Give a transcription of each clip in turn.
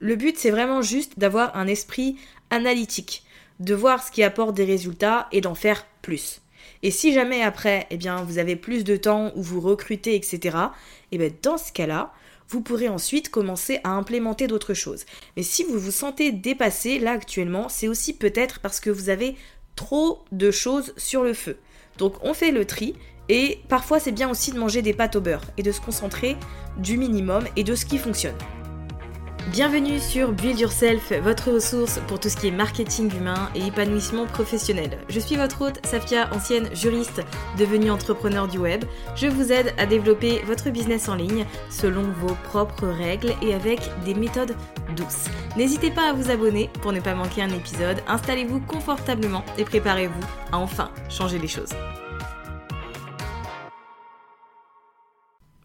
Le but, c'est vraiment juste d'avoir un esprit analytique, de voir ce qui apporte des résultats et d'en faire plus. Et si jamais après, eh bien, vous avez plus de temps ou vous recrutez, etc., et bien dans ce cas-là, vous pourrez ensuite commencer à implémenter d'autres choses. Mais si vous vous sentez dépassé là actuellement, c'est aussi peut-être parce que vous avez trop de choses sur le feu. Donc on fait le tri et parfois c'est bien aussi de manger des pâtes au beurre et de se concentrer du minimum et de ce qui fonctionne. Bienvenue sur Build Yourself, votre ressource pour tout ce qui est marketing humain et épanouissement professionnel. Je suis votre hôte, Safia, ancienne juriste devenue entrepreneur du web. Je vous aide à développer votre business en ligne selon vos propres règles et avec des méthodes douces. N'hésitez pas à vous abonner pour ne pas manquer un épisode. Installez-vous confortablement et préparez-vous à enfin changer les choses.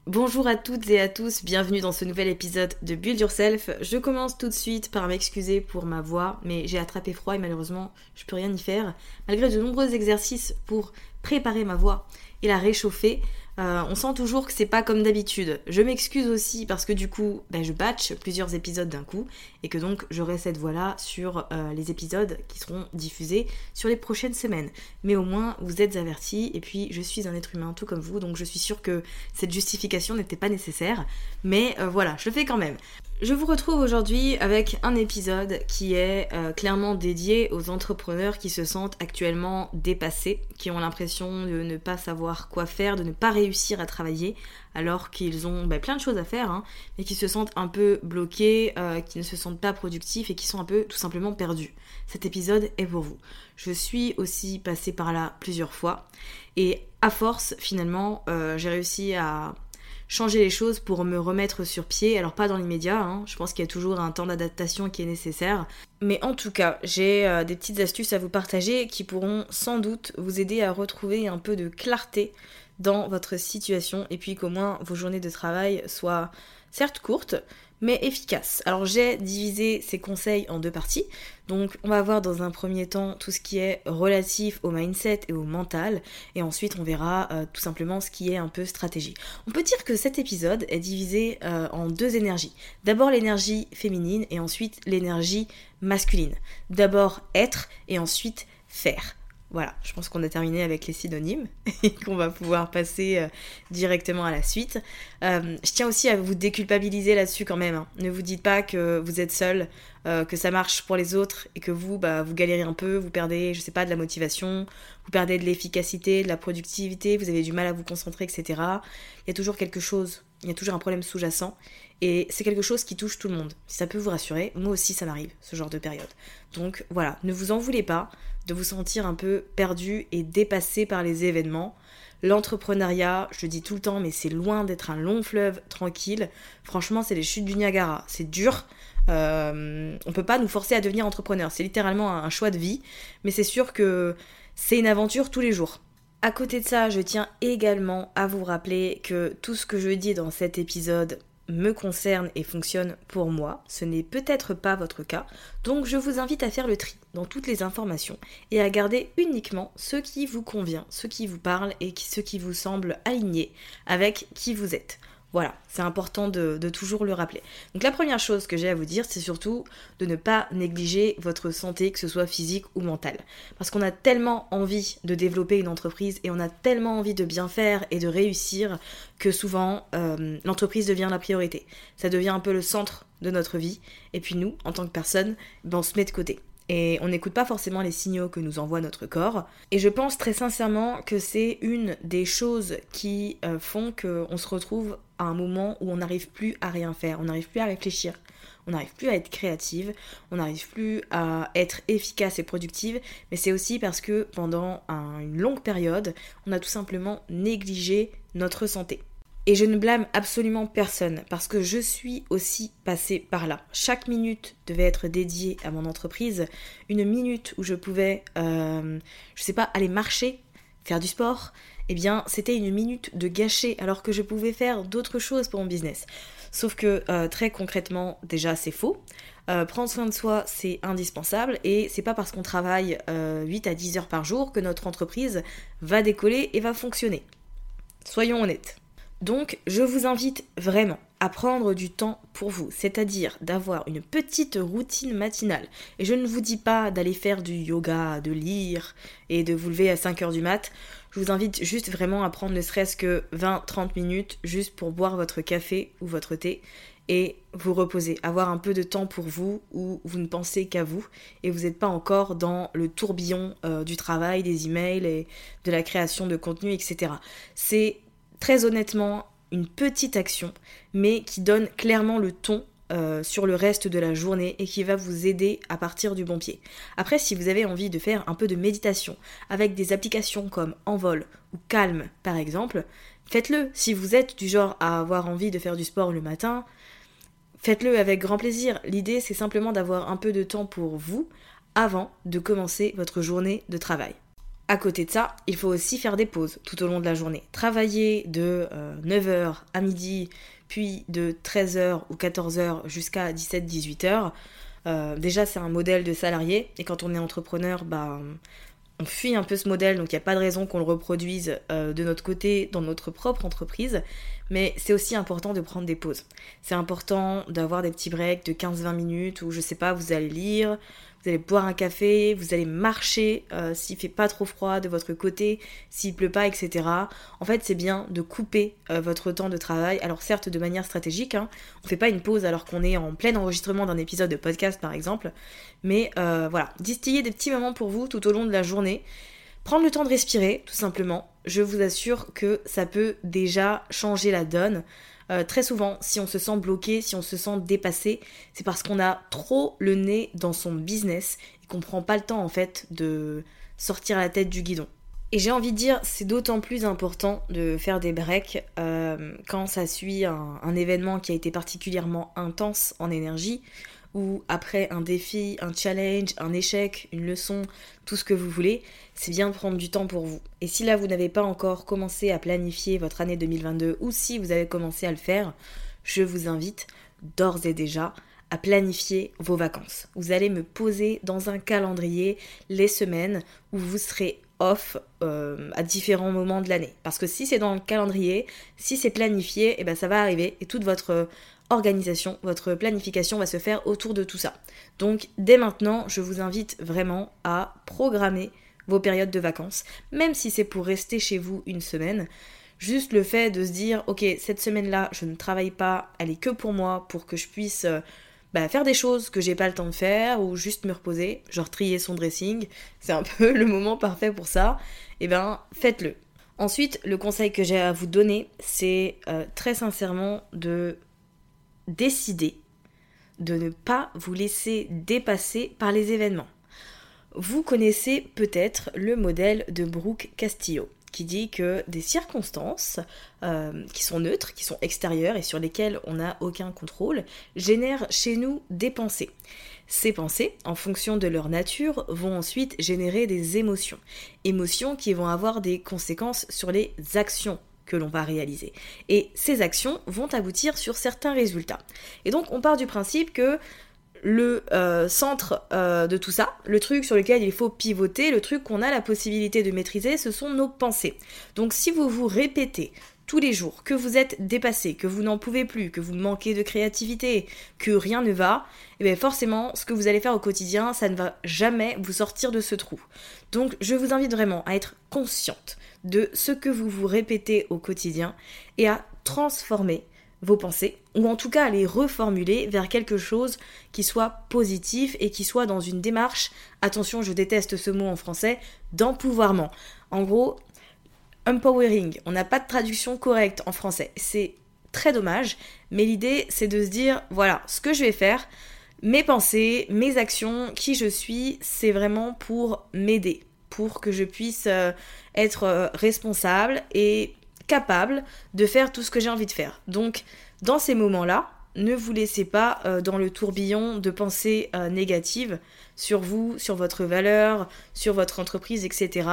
Bonjour à toutes et à tous, bienvenue dans ce nouvel épisode de Build Yourself. Je commence tout de suite par m'excuser pour ma voix, mais j'ai attrapé froid et malheureusement je peux rien y faire. Malgré de nombreux exercices pour préparer ma voix et la réchauffer, euh, on sent toujours que c'est pas comme d'habitude. Je m'excuse aussi parce que du coup, ben, je batch plusieurs épisodes d'un coup et que donc j'aurai cette voix-là sur euh, les épisodes qui seront diffusés sur les prochaines semaines. Mais au moins, vous êtes avertis et puis je suis un être humain tout comme vous, donc je suis sûre que cette justification n'était pas nécessaire. Mais euh, voilà, je le fais quand même. Je vous retrouve aujourd'hui avec un épisode qui est euh, clairement dédié aux entrepreneurs qui se sentent actuellement dépassés, qui ont l'impression de ne pas savoir quoi faire, de ne pas réussir à travailler, alors qu'ils ont bah, plein de choses à faire, hein, mais qui se sentent un peu bloqués, euh, qui ne se sentent pas productifs et qui sont un peu tout simplement perdus. Cet épisode est pour vous. Je suis aussi passée par là plusieurs fois et à force finalement euh, j'ai réussi à changer les choses pour me remettre sur pied. Alors pas dans l'immédiat, hein. je pense qu'il y a toujours un temps d'adaptation qui est nécessaire. Mais en tout cas, j'ai euh, des petites astuces à vous partager qui pourront sans doute vous aider à retrouver un peu de clarté dans votre situation et puis qu'au moins vos journées de travail soient certes courtes, mais efficace. Alors j'ai divisé ces conseils en deux parties. Donc on va voir dans un premier temps tout ce qui est relatif au mindset et au mental, et ensuite on verra euh, tout simplement ce qui est un peu stratégie. On peut dire que cet épisode est divisé euh, en deux énergies. D'abord l'énergie féminine et ensuite l'énergie masculine. D'abord être et ensuite faire. Voilà, je pense qu'on a terminé avec les synonymes et qu'on va pouvoir passer euh, directement à la suite. Euh, je tiens aussi à vous déculpabiliser là-dessus quand même. Hein. Ne vous dites pas que vous êtes seul, euh, que ça marche pour les autres et que vous, bah, vous galérez un peu, vous perdez, je sais pas, de la motivation, vous perdez de l'efficacité, de la productivité, vous avez du mal à vous concentrer, etc. Il y a toujours quelque chose, il y a toujours un problème sous-jacent et c'est quelque chose qui touche tout le monde. Si ça peut vous rassurer, moi aussi ça m'arrive, ce genre de période. Donc voilà, ne vous en voulez pas de vous sentir un peu perdu et dépassé par les événements. L'entrepreneuriat, je le dis tout le temps, mais c'est loin d'être un long fleuve tranquille. Franchement, c'est les chutes du Niagara. C'est dur. Euh, on peut pas nous forcer à devenir entrepreneur. C'est littéralement un choix de vie. Mais c'est sûr que c'est une aventure tous les jours. À côté de ça, je tiens également à vous rappeler que tout ce que je dis dans cet épisode me concerne et fonctionne pour moi. Ce n'est peut-être pas votre cas, donc je vous invite à faire le tri dans toutes les informations et à garder uniquement ce qui vous convient, ce qui vous parle et ce qui vous semble aligné avec qui vous êtes. Voilà, c'est important de, toujours le rappeler. Donc la première chose que j'ai à vous dire, c'est surtout de ne pas négliger votre santé, que ce soit physique ou mentale. Parce qu'on a tellement envie de développer une entreprise et on a tellement envie de bien faire et de réussir que souvent euh, l'entreprise devient la priorité. Ça devient un peu le centre de notre vie. Et puis nous, en tant que personne, ben, on se met de côté et on n'écoute pas forcément les signaux que nous envoie notre corps. Et je pense très sincèrement que c'est une des choses qui euh, font qu'on se retrouve à un moment où on n'arrive plus à rien faire, on n'arrive plus à réfléchir, on n'arrive plus à être créative, on n'arrive plus à être efficace et productive, mais c'est aussi parce que pendant une longue période, on a tout simplement négligé notre santé. Et je ne blâme absolument personne parce que je suis aussi passée par là. Chaque minute devait être dédiée à mon entreprise. Une minute où je pouvais, euh, je sais pas, aller marcher, faire du sport, eh bien, c'était une minute de gâcher alors que je pouvais faire d'autres choses pour mon business. Sauf que euh, très concrètement, déjà, c'est faux. Euh, prendre soin de soi, c'est indispensable et c'est pas parce qu'on travaille 8 à 10 heures par jour que notre entreprise va décoller et va fonctionner. Soyons honnêtes. Donc, je vous invite vraiment à prendre du temps pour vous, c'est-à-dire d'avoir une petite routine matinale. Et je ne vous dis pas d'aller faire du yoga, de lire et de vous lever à 5h du mat. Je vous invite juste vraiment à prendre ne serait-ce que 20-30 minutes juste pour boire votre café ou votre thé et vous reposer, avoir un peu de temps pour vous où vous ne pensez qu'à vous et vous n'êtes pas encore dans le tourbillon euh, du travail, des emails et de la création de contenu, etc. C'est très honnêtement une petite action, mais qui donne clairement le ton euh, sur le reste de la journée et qui va vous aider à partir du bon pied. Après, si vous avez envie de faire un peu de méditation avec des applications comme Envol ou Calme par exemple, faites-le. Si vous êtes du genre à avoir envie de faire du sport le matin, faites-le avec grand plaisir. L'idée, c'est simplement d'avoir un peu de temps pour vous avant de commencer votre journée de travail. À côté de ça, il faut aussi faire des pauses tout au long de la journée. Travailler de 9h euh, à midi, puis de 13h ou 14h jusqu'à 17-18h. Euh, déjà, c'est un modèle de salarié, et quand on est entrepreneur, bah, on fuit un peu ce modèle, donc il n'y a pas de raison qu'on le reproduise euh, de notre côté dans notre propre entreprise. Mais c'est aussi important de prendre des pauses. C'est important d'avoir des petits breaks de 15-20 minutes où, je sais pas, vous allez lire, vous allez boire un café, vous allez marcher euh, s'il fait pas trop froid de votre côté, s'il pleut pas, etc. En fait, c'est bien de couper euh, votre temps de travail. Alors certes, de manière stratégique, hein, on fait pas une pause alors qu'on est en plein enregistrement d'un épisode de podcast, par exemple. Mais euh, voilà, distiller des petits moments pour vous tout au long de la journée. Prendre le temps de respirer, tout simplement. Je vous assure que ça peut déjà changer la donne. Euh, très souvent, si on se sent bloqué, si on se sent dépassé, c'est parce qu'on a trop le nez dans son business et qu'on prend pas le temps en fait de sortir la tête du guidon. Et j'ai envie de dire, c'est d'autant plus important de faire des breaks euh, quand ça suit un, événement qui a été particulièrement intense en énergie, ou après un défi, un challenge, un échec, une leçon, tout ce que vous voulez, c'est bien prendre du temps pour vous. Et si là vous n'avez pas encore commencé à planifier votre année 2022 ou si vous avez commencé à le faire, je vous invite d'ores et déjà à planifier vos vacances. Vous allez me poser dans un calendrier les semaines où vous serez off euh, à différents moments de l'année. Parce que si c'est dans le calendrier, si c'est planifié, et eh ben ça va arriver et toute votre organisation, votre planification va se faire autour de tout ça. Donc dès maintenant, je vous invite vraiment à programmer vos périodes de vacances, même si c'est pour rester chez vous une semaine. Juste le fait de se dire, ok, cette semaine-là, je ne travaille pas, elle est que pour moi, pour que je puisse euh, bah, faire des choses que j'ai pas le temps de faire, ou juste me reposer, genre trier son dressing, c'est un peu le moment parfait pour ça, et eh ben faites-le. Ensuite, le conseil que j'ai à vous donner, c'est euh, très sincèrement de décider de ne pas vous laisser dépasser par les événements. Vous connaissez peut-être le modèle de Brooke Castillo qui dit que des circonstances euh, qui sont neutres, qui sont extérieures et sur lesquelles on n'a aucun contrôle, génèrent chez nous des pensées. Ces pensées, en fonction de leur nature, vont ensuite générer des émotions. Émotions qui vont avoir des conséquences sur les actions que l'on va réaliser. Et ces actions vont aboutir sur certains résultats. Et donc on part du principe que le euh, centre euh, de tout ça, le truc sur lequel il faut pivoter, le truc qu'on a la possibilité de maîtriser, ce sont nos pensées. Donc si vous vous répétez tous les jours, que vous êtes dépassé, que vous n'en pouvez plus, que vous manquez de créativité, que rien ne va, et eh bien forcément, ce que vous allez faire au quotidien, ça ne va jamais vous sortir de ce trou. Donc, je vous invite vraiment à être consciente de ce que vous vous répétez au quotidien et à transformer vos pensées, ou en tout cas à les reformuler vers quelque chose qui soit positif et qui soit dans une démarche, attention je déteste ce mot en français, d'empouvoirment. En gros, empowering, on n'a pas de traduction correcte en français, c'est très dommage, mais l'idée c'est de se dire, voilà, ce que je vais faire, mes pensées, mes actions, qui je suis, c'est vraiment pour m'aider, pour que je puisse euh, être euh, responsable et capable de faire tout ce que j'ai envie de faire. Donc, dans ces moments-là, ne vous laissez pas euh, dans le tourbillon de pensées négatives sur vous, sur votre valeur, sur votre entreprise, etc.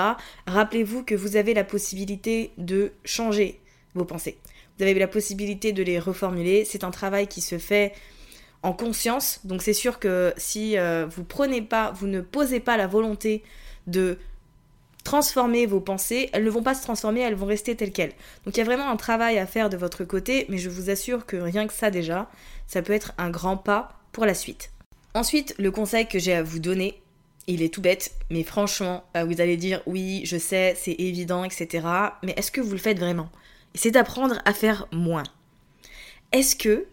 Rappelez-vous que vous avez la possibilité de changer vos pensées. Vous avez la possibilité de les reformuler. C'est un travail qui se fait en conscience. Donc c'est sûr que si euh, vous prenez pas, vous ne posez pas la volonté de transformer vos pensées, elles ne vont pas se transformer, elles vont rester telles quelles. Donc il y a vraiment un travail à faire de votre côté, mais je vous assure que rien que ça déjà, ça peut être un grand pas pour la suite. Ensuite, le conseil que j'ai à vous donner, il est tout bête, mais franchement, euh, vous allez dire oui, je sais, c'est évident, etc. Mais est-ce que vous le faites vraiment? C'est d'apprendre à faire moins. Est-ce que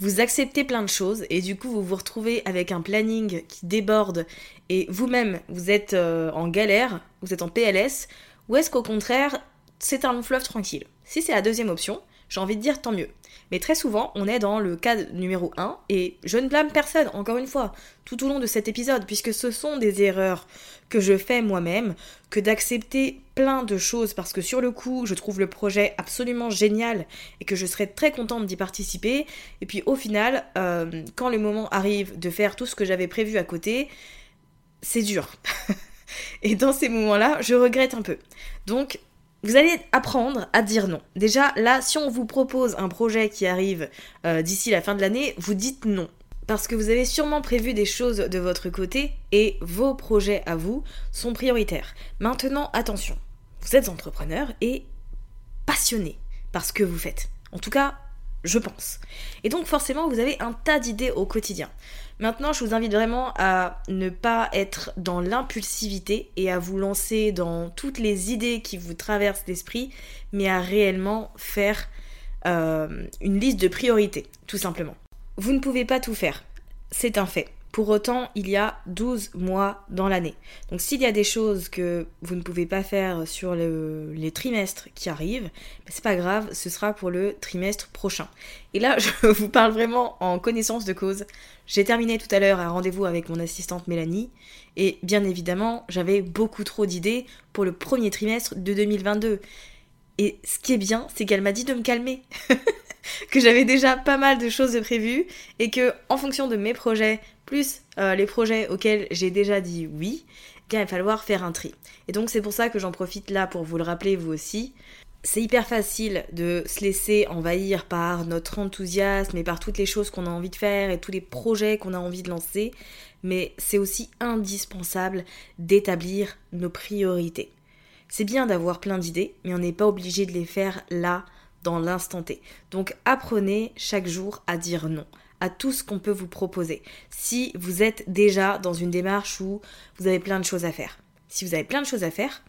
vous acceptez plein de choses et du coup vous vous retrouvez avec un planning qui déborde et vous-même vous êtes euh, en galère, vous êtes en PLS, ou est-ce qu'au contraire c'est un long fleuve tranquille? Si c'est la deuxième option, j'ai envie de dire tant mieux. Mais très souvent, on est dans le cas numéro 1, et je ne blâme personne, encore une fois, tout au long de cet épisode, puisque ce sont des erreurs que je fais moi-même, que d'accepter plein de choses, parce que sur le coup, je trouve le projet absolument génial, et que je serais très contente d'y participer, et puis au final, euh, quand le moment arrive de faire tout ce que j'avais prévu à côté, c'est dur. et dans ces moments-là, je regrette un peu. Donc, vous allez apprendre à dire non. Déjà, là, si on vous propose un projet qui arrive euh, d'ici la fin de l'année, vous dites non. Parce que vous avez sûrement prévu des choses de votre côté et vos projets à vous sont prioritaires. Maintenant, attention, vous êtes entrepreneur et passionné par ce que vous faites. En tout cas, je pense. Et donc forcément, vous avez un tas d'idées au quotidien. Maintenant, je vous invite vraiment à ne pas être dans l'impulsivité et à vous lancer dans toutes les idées qui vous traversent l'esprit, mais à réellement faire euh, une liste de priorités, tout simplement. Vous ne pouvez pas tout faire, c'est un fait. Pour autant, il y a 12 mois dans l'année. Donc s'il y a des choses que vous ne pouvez pas faire sur les trimestres qui arrivent, ben, c'est pas grave, ce sera pour le trimestre prochain. Et là, je vous parle vraiment en connaissance de cause. J'ai terminé tout à l'heure un rendez-vous avec mon assistante Mélanie, et bien évidemment, j'avais beaucoup trop d'idées pour le premier trimestre de 2022. Et ce qui est bien, c'est qu'elle m'a dit de me calmer. que j'avais déjà pas mal de choses prévues et que en fonction de mes projets plus euh, les projets auxquels j'ai déjà dit oui, il va falloir faire un tri. Et donc c'est pour ça que j'en profite là pour vous le rappeler vous aussi. C'est hyper facile de se laisser envahir par notre enthousiasme et par toutes les choses qu'on a envie de faire et tous les projets qu'on a envie de lancer, mais c'est aussi indispensable d'établir nos priorités. C'est bien d'avoir plein d'idées, mais on n'est pas obligé de les faire là dans l'instant T. Donc apprenez chaque jour à dire non à tout ce qu'on peut vous proposer. Si vous êtes déjà dans une démarche où vous avez plein de choses à faire. Si vous avez plein de choses à faire,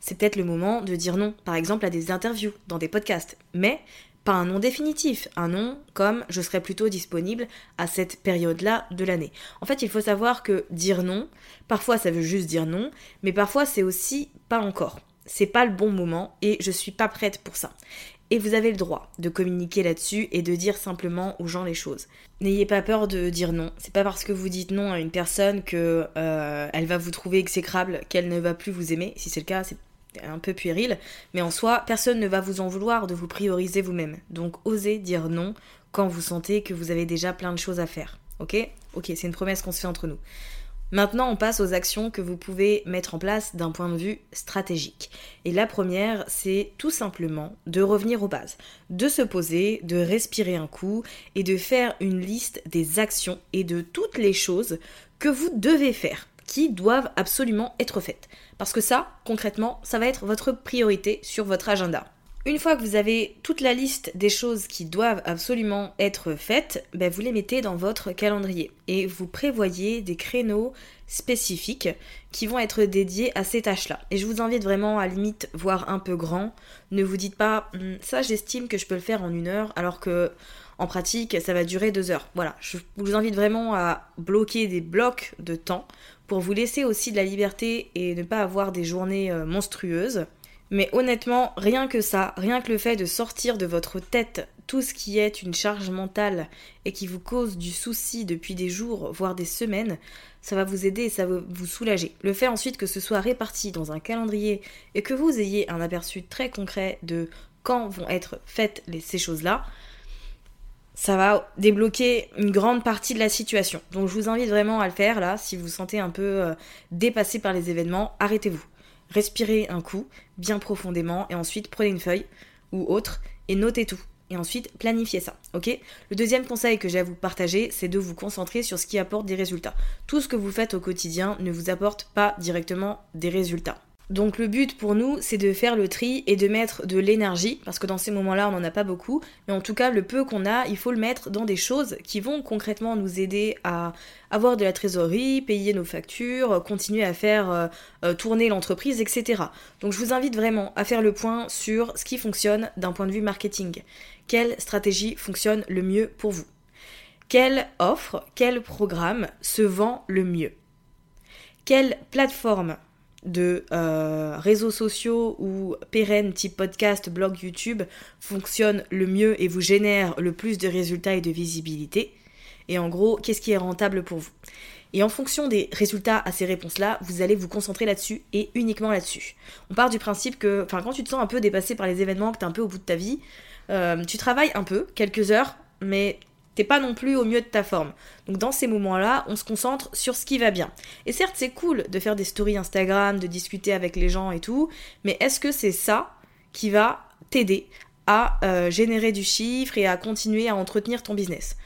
c'est peut-être le moment de dire non, par exemple à des interviews, dans des podcasts. Mais pas un nom définitif, un nom comme je serai plutôt disponible à cette période-là de l'année. En fait, il faut savoir que dire non, parfois ça veut juste dire non, mais parfois c'est aussi pas encore. C'est pas le bon moment et je suis pas prête pour ça. Et vous avez le droit de communiquer là-dessus et de dire simplement aux gens les choses. N'ayez pas peur de dire non. C'est pas parce que vous dites non à une personne que euh, elle va vous trouver exécrable qu'elle ne va plus vous aimer. Si c'est le cas, c'est un peu puéril. Mais en soi, personne ne va vous en vouloir de vous prioriser vous-même. Donc osez dire non quand vous sentez que vous avez déjà plein de choses à faire. Ok? Ok, c'est une promesse qu'on se fait entre nous. Maintenant, on passe aux actions que vous pouvez mettre en place d'un point de vue stratégique. Et la première, c'est tout simplement de revenir aux bases, de se poser, de respirer un coup et de faire une liste des actions et de toutes les choses que vous devez faire, qui doivent absolument être faites. Parce que ça, concrètement, ça va être votre priorité sur votre agenda. Une fois que vous avez toute la liste des choses qui doivent absolument être faites, ben vous les mettez dans votre calendrier et vous prévoyez des créneaux spécifiques qui vont être dédiés à ces tâches-là. Et je vous invite vraiment à limite voir un peu grand. Ne vous dites pas hum, ça j'estime que je peux le faire en une heure alors que en pratique ça va durer deux heures. Voilà, je vous invite vraiment à bloquer des blocs de temps pour vous laisser aussi de la liberté et ne pas avoir des journées euh, monstrueuses. Mais honnêtement, rien que ça, rien que le fait de sortir de votre tête tout ce qui est une charge mentale et qui vous cause du souci depuis des jours, voire des semaines, ça va vous aider et ça va vous soulager. Le fait ensuite que ce soit réparti dans un calendrier et que vous ayez un aperçu très concret de quand vont être faites ces choses-là, ça va débloquer une grande partie de la situation. Donc je vous invite vraiment à le faire là, si vous vous sentez un peu euh, dépassé par les événements, arrêtez-vous respirez un coup, bien profondément, et ensuite prenez une feuille ou autre et notez tout. Et ensuite, planifiez ça, ok? Le deuxième conseil que j'ai à vous partager, c'est de vous concentrer sur ce qui apporte des résultats. Tout ce que vous faites au quotidien ne vous apporte pas directement des résultats. Donc le but pour nous, c'est de faire le tri et de mettre de l'énergie, parce que dans ces moments-là, on n'en a pas beaucoup, mais en tout cas, le peu qu'on a, il faut le mettre dans des choses qui vont concrètement nous aider à avoir de la trésorerie, payer nos factures, continuer à faire euh, euh, tourner l'entreprise, etc. Donc je vous invite vraiment à faire le point sur ce qui fonctionne d'un point de vue marketing. Quelle stratégie fonctionne le mieux pour vous? Quelle offre, quel programme se vend le mieux? Quelle plateforme de euh, réseaux sociaux ou pérennes type podcast, blog, YouTube fonctionne le mieux et vous génère le plus de résultats et de visibilité Et en gros, qu'est-ce qui est rentable pour vous? Et en fonction des résultats à ces réponses-là, vous allez vous concentrer là-dessus et uniquement là-dessus. On part du principe que, enfin, quand tu te sens un peu dépassé par les événements, que tu es un peu au bout de ta vie, euh, tu travailles un peu, quelques heures, mais t'es pas non plus au mieux de ta forme. Donc dans ces moments-là, on se concentre sur ce qui va bien. Et certes, c'est cool de faire des stories Instagram, de discuter avec les gens et tout, mais est-ce que c'est ça qui va t'aider à euh, générer du chiffre et à continuer à entretenir ton business?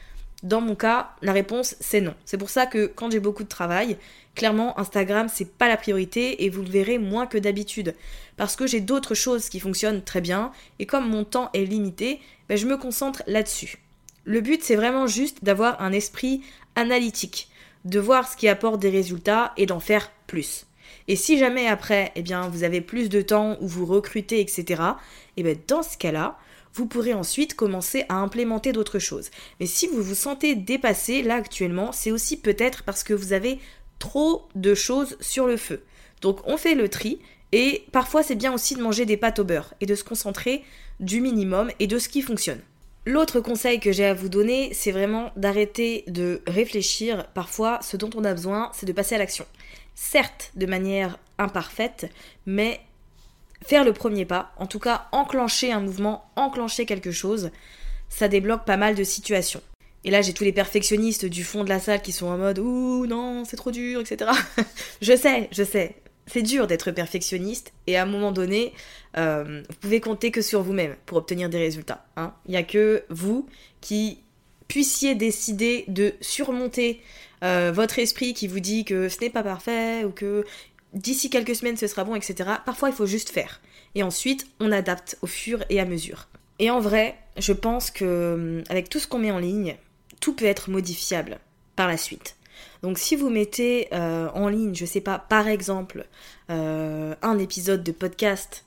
Dans mon cas, la réponse c'est non. C'est pour ça que quand j'ai beaucoup de travail, clairement Instagram c'est pas la priorité et vous le verrez moins que d'habitude parce que j'ai d'autres choses qui fonctionnent très bien et comme mon temps est limité, ben, je me concentre là-dessus. Le but, c'est vraiment juste d'avoir un esprit analytique, de voir ce qui apporte des résultats et d'en faire plus. Et si jamais après, eh bien, vous avez plus de temps ou vous recrutez, etc., eh bien, dans ce cas-là, vous pourrez ensuite commencer à implémenter d'autres choses. Mais si vous vous sentez dépassé là actuellement, c'est aussi peut-être parce que vous avez trop de choses sur le feu. Donc on fait le tri et parfois c'est bien aussi de manger des pâtes au beurre et de se concentrer du minimum et de ce qui fonctionne. L'autre conseil que j'ai à vous donner, c'est vraiment d'arrêter de réfléchir. Parfois, ce dont on a besoin, c'est de passer à l'action. Certes, de manière imparfaite, mais faire le premier pas, en tout cas enclencher un mouvement, enclencher quelque chose, ça débloque pas mal de situations. Et là, j'ai tous les perfectionnistes du fond de la salle qui sont en mode Ouh non, c'est trop dur, etc. je sais, je sais c'est dur d'être perfectionniste et à un moment donné, euh, vous pouvez compter que sur vous-même pour obtenir des résultats. Hein. Il n'y a que vous qui puissiez décider de surmonter euh, votre esprit qui vous dit que ce n'est pas parfait ou que d'ici quelques semaines ce sera bon, etc. Parfois, il faut juste faire. Et ensuite, on adapte au fur et à mesure. Et en vrai, je pense que avec tout ce qu'on met en ligne, tout peut être modifiable par la suite. Donc si vous mettez euh, en ligne, je sais pas, par exemple, euh, un épisode de podcast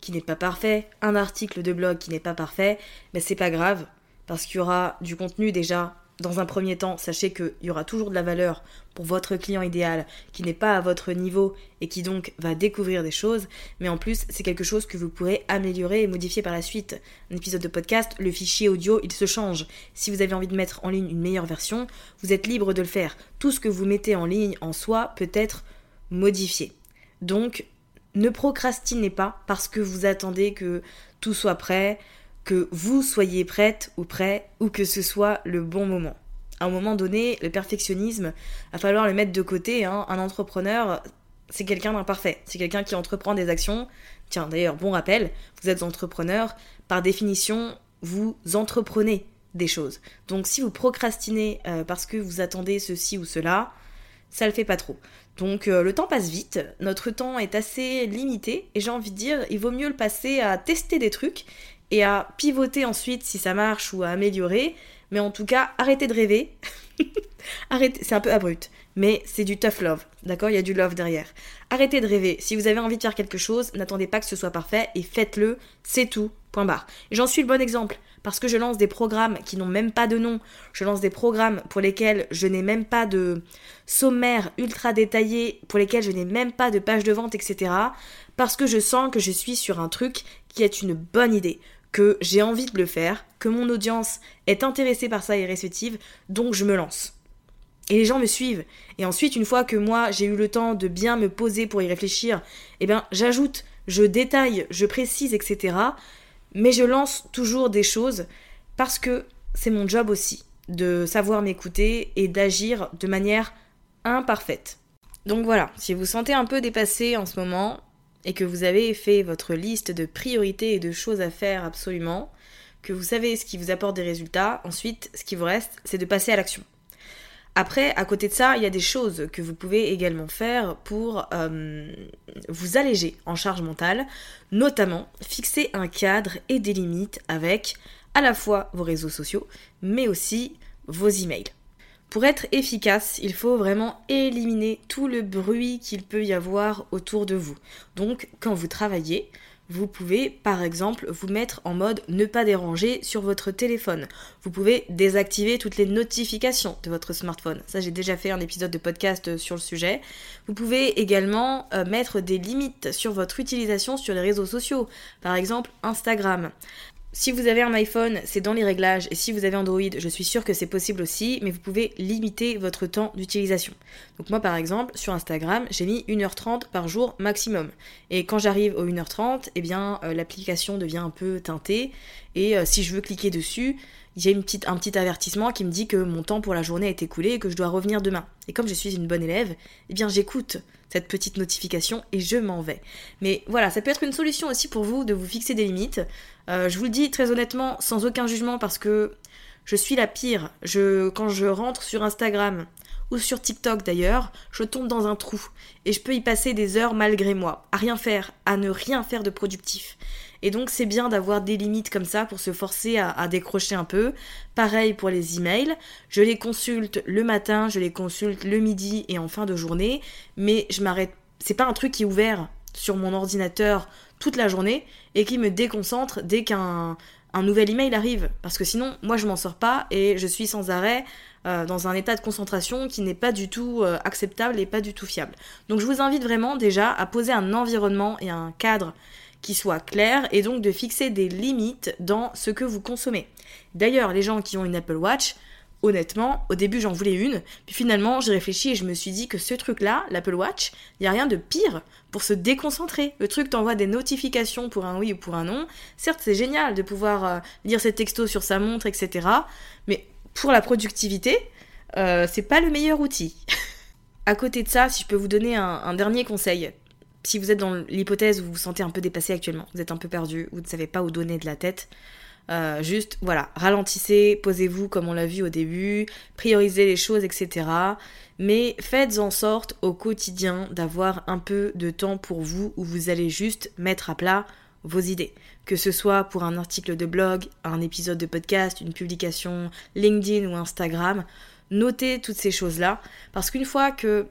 qui n'est pas parfait, un article de blog qui n'est pas parfait, mais c'est pas grave, parce qu'il y aura du contenu déjà dans un premier temps, sachez qu'il y aura toujours de la valeur pour votre client idéal qui n'est pas à votre niveau et qui donc va découvrir des choses, mais en plus c'est quelque chose que vous pourrez améliorer et modifier par la suite. Un épisode de podcast, le fichier audio, il se change. Si vous avez envie de mettre en ligne une meilleure version, vous êtes libre de le faire. Tout ce que vous mettez en ligne en soi peut être modifié. Donc ne procrastinez pas parce que vous attendez que tout soit prêt, que vous soyez prête ou prêt ou que ce soit le bon moment. À un moment donné, le perfectionnisme, va falloir le mettre de côté. Hein. Un entrepreneur, c'est quelqu'un d'imparfait. C'est quelqu'un qui entreprend des actions. Tiens, d'ailleurs, bon rappel, vous êtes entrepreneur. Par définition, vous entreprenez des choses. Donc si vous procrastinez euh, parce que vous attendez ceci ou cela, ça le fait pas trop. Donc euh, le temps passe vite, notre temps est assez limité et j'ai envie de dire, il vaut mieux le passer à tester des trucs et à pivoter ensuite si ça marche ou à améliorer. Mais en tout cas, arrêtez de rêver. arrêtez, c'est un peu abrupt, mais c'est du tough love, d'accord? Il y a du love derrière. Arrêtez de rêver. Si vous avez envie de faire quelque chose, n'attendez pas que ce soit parfait et faites-le, c'est tout. Point barre. J'en suis le bon exemple parce que je lance des programmes qui n'ont même pas de nom. Je lance des programmes pour lesquels je n'ai même pas de sommaire ultra détaillé, pour lesquels je n'ai même pas de page de vente, etc. Parce que je sens que je suis sur un truc qui est une bonne idée, que j'ai envie de le faire, que mon audience est intéressée par ça et réceptive, donc je me lance. Et les gens me suivent. Et ensuite, une fois que moi j'ai eu le temps de bien me poser pour y réfléchir, eh bien j'ajoute, je détaille, je précise, etc. Mais je lance toujours des choses parce que c'est mon job aussi de savoir m'écouter et d'agir de manière imparfaite. Donc voilà, si vous sentez un peu dépassé en ce moment et que vous avez fait votre liste de priorités et de choses à faire absolument, que vous savez ce qui vous apporte des résultats, ensuite ce qui vous reste, c'est de passer à l'action. Après, à côté de ça, il y a des choses que vous pouvez également faire pour euh, vous alléger en charge mentale, notamment fixer un cadre et des limites avec à la fois vos réseaux sociaux, mais aussi vos emails. Pour être efficace, il faut vraiment éliminer tout le bruit qu'il peut y avoir autour de vous. Donc, quand vous travaillez, vous pouvez par exemple vous mettre en mode ne pas déranger sur votre téléphone. Vous pouvez désactiver toutes les notifications de votre smartphone. Ça j'ai déjà fait un épisode de podcast sur le sujet. Vous pouvez également euh, mettre des limites sur votre utilisation sur les réseaux sociaux. Par exemple Instagram. Si vous avez un iPhone, c'est dans les réglages, et si vous avez Android, je suis sûre que c'est possible aussi, mais vous pouvez limiter votre temps d'utilisation. Donc moi par exemple, sur Instagram, j'ai mis 1h30 par jour maximum. Et quand j'arrive aux 1h30, eh bien euh, l'application devient un peu teintée, et euh, si je veux cliquer dessus, a une petite, un petit avertissement qui me dit que mon temps pour la journée est écoulé et que je dois revenir demain. Et comme je suis une bonne élève, eh bien j'écoute cette petite notification et je m'en vais. Mais voilà, ça peut être une solution aussi pour vous de vous fixer des limites. Euh, je vous le dis très honnêtement, sans aucun jugement, parce que je suis la pire. Quand je rentre sur Instagram ou sur TikTok d'ailleurs, je tombe dans un trou et je peux y passer des heures malgré moi, à rien faire, à ne rien faire de productif. Et donc c'est bien d'avoir des limites comme ça pour se forcer à, décrocher un peu. Pareil pour les emails, je les consulte le matin, je les consulte le midi et en fin de journée, mais je m'arrête. C'est pas un truc qui est ouvert sur mon ordinateur toute la journée et qui me déconcentre dès qu'un un nouvel email arrive. Parce que sinon, moi je m'en sors pas et je suis sans arrêt euh, dans un état de concentration qui n'est pas du tout euh, acceptable et pas du tout fiable. Donc je vous invite vraiment déjà à poser un environnement et un cadre qui soit clair et donc de fixer des limites dans ce que vous consommez. D'ailleurs, les gens qui ont une Apple Watch, honnêtement, au début j'en voulais une, puis finalement j'ai réfléchi et je me suis dit que ce truc-là, l'Apple Watch, il n'y a rien de pire pour se déconcentrer. Le truc t'envoie des notifications pour un oui ou pour un non. Certes, c'est génial de pouvoir euh, lire ses textos sur sa montre, etc. Mais pour la productivité, euh, c'est pas le meilleur outil. à côté de ça, si je peux vous donner un dernier conseil, si vous êtes dans l'hypothèse où vous vous sentez un peu dépassé actuellement, vous êtes un peu perdu, vous ne savez pas où donner de la tête, euh, juste voilà, ralentissez, posez-vous comme on l'a vu au début, priorisez les choses, etc. Mais faites en sorte au quotidien d'avoir un peu de temps pour vous où vous allez juste mettre à plat vos idées. Que ce soit pour un article de blog, un épisode de podcast, une publication LinkedIn ou Instagram, notez toutes ces choses-là. Parce qu'une fois que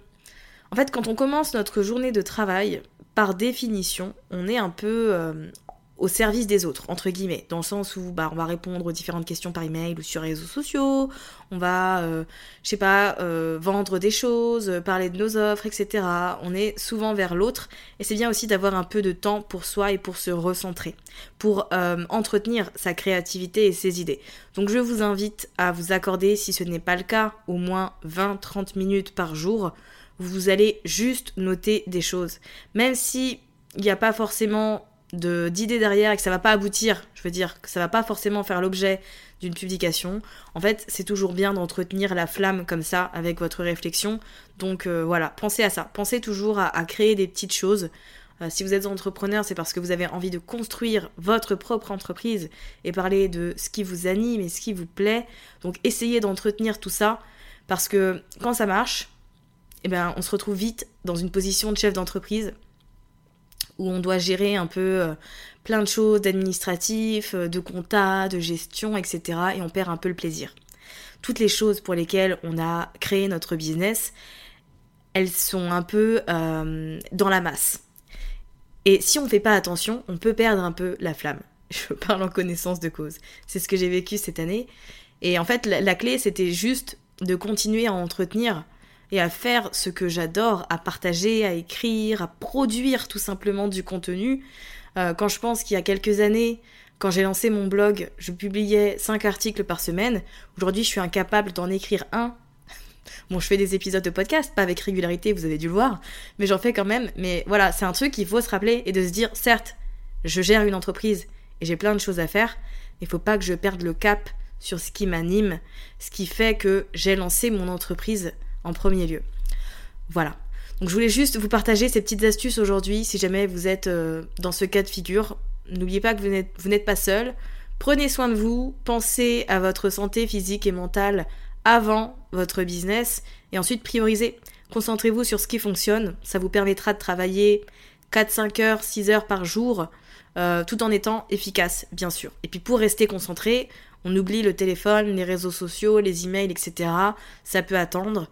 en fait, quand on commence notre journée de travail, par définition, on est un peu euh, au service des autres, entre guillemets, dans le sens où bah, on va répondre aux différentes questions par email ou sur les réseaux sociaux, on va, euh, je sais pas, euh, vendre des choses, parler de nos offres, etc. On est souvent vers l'autre, et c'est bien aussi d'avoir un peu de temps pour soi et pour se recentrer, pour entretenir sa créativité et ses idées. Donc je vous invite à vous accorder, si ce n'est pas le cas, au moins 20-30 minutes par jour vous allez juste noter des choses. Même si il n'y a pas forcément d'idées derrière et que ça va pas aboutir, je veux dire que ça va pas forcément faire l'objet d'une publication. En fait, c'est toujours bien d'entretenir la flamme comme ça avec votre réflexion. Donc euh, voilà, pensez à ça. Pensez toujours à, créer des petites choses. Euh, si vous êtes entrepreneur, c'est parce que vous avez envie de construire votre propre entreprise et parler de ce qui vous anime et ce qui vous plaît. Donc essayez d'entretenir tout ça parce que quand ça marche, eh ben, on se retrouve vite dans une position de chef d'entreprise où on doit gérer un peu euh, plein de choses d'administratif, euh, de compta, de gestion, etc. Et on perd un peu le plaisir. Toutes les choses pour lesquelles on a créé notre business, elles sont un peu euh, dans la masse. Et si on ne fait pas attention, on peut perdre un peu la flamme. Je parle en connaissance de cause. C'est ce que j'ai vécu cette année. Et en fait, la, la clé, c'était juste de continuer à entretenir et à faire ce que j'adore, à partager, à écrire, à produire tout simplement du contenu. Euh, quand je pense qu'il y a quelques années, quand j'ai lancé mon blog, je publiais 5 articles par semaine. Aujourd'hui, je suis incapable d'en écrire un. Bon, je fais des épisodes de podcast, pas avec régularité, vous avez dû le voir, mais j'en fais quand même. Mais voilà, c'est un truc qu'il faut se rappeler et de se dire, certes, je gère une entreprise et j'ai plein de choses à faire, il faut pas que je perde le cap sur ce qui m'anime, ce qui fait que j'ai lancé mon entreprise en premier lieu. Voilà. Donc je voulais juste vous partager ces petites astuces aujourd'hui si jamais vous êtes euh, dans ce cas de figure. N'oubliez pas que vous n'êtes pas seul. Prenez soin de vous, pensez à votre santé physique et mentale avant votre business et ensuite priorisez. Concentrez-vous sur ce qui fonctionne, ça vous permettra de travailler 4, 5 heures, 6 heures par jour, euh, tout en étant efficace, bien sûr. Et puis pour rester concentré, on oublie le téléphone, les réseaux sociaux, les emails, etc. Ça peut attendre.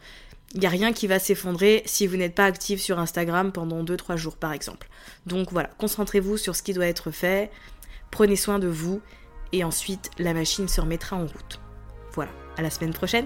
Il n'y a rien qui va s'effondrer si vous n'êtes pas actif sur Instagram pendant 2-3 jours par exemple. Donc voilà, concentrez-vous sur ce qui doit être fait, prenez soin de vous et ensuite la machine se remettra en route. Voilà, à la semaine prochaine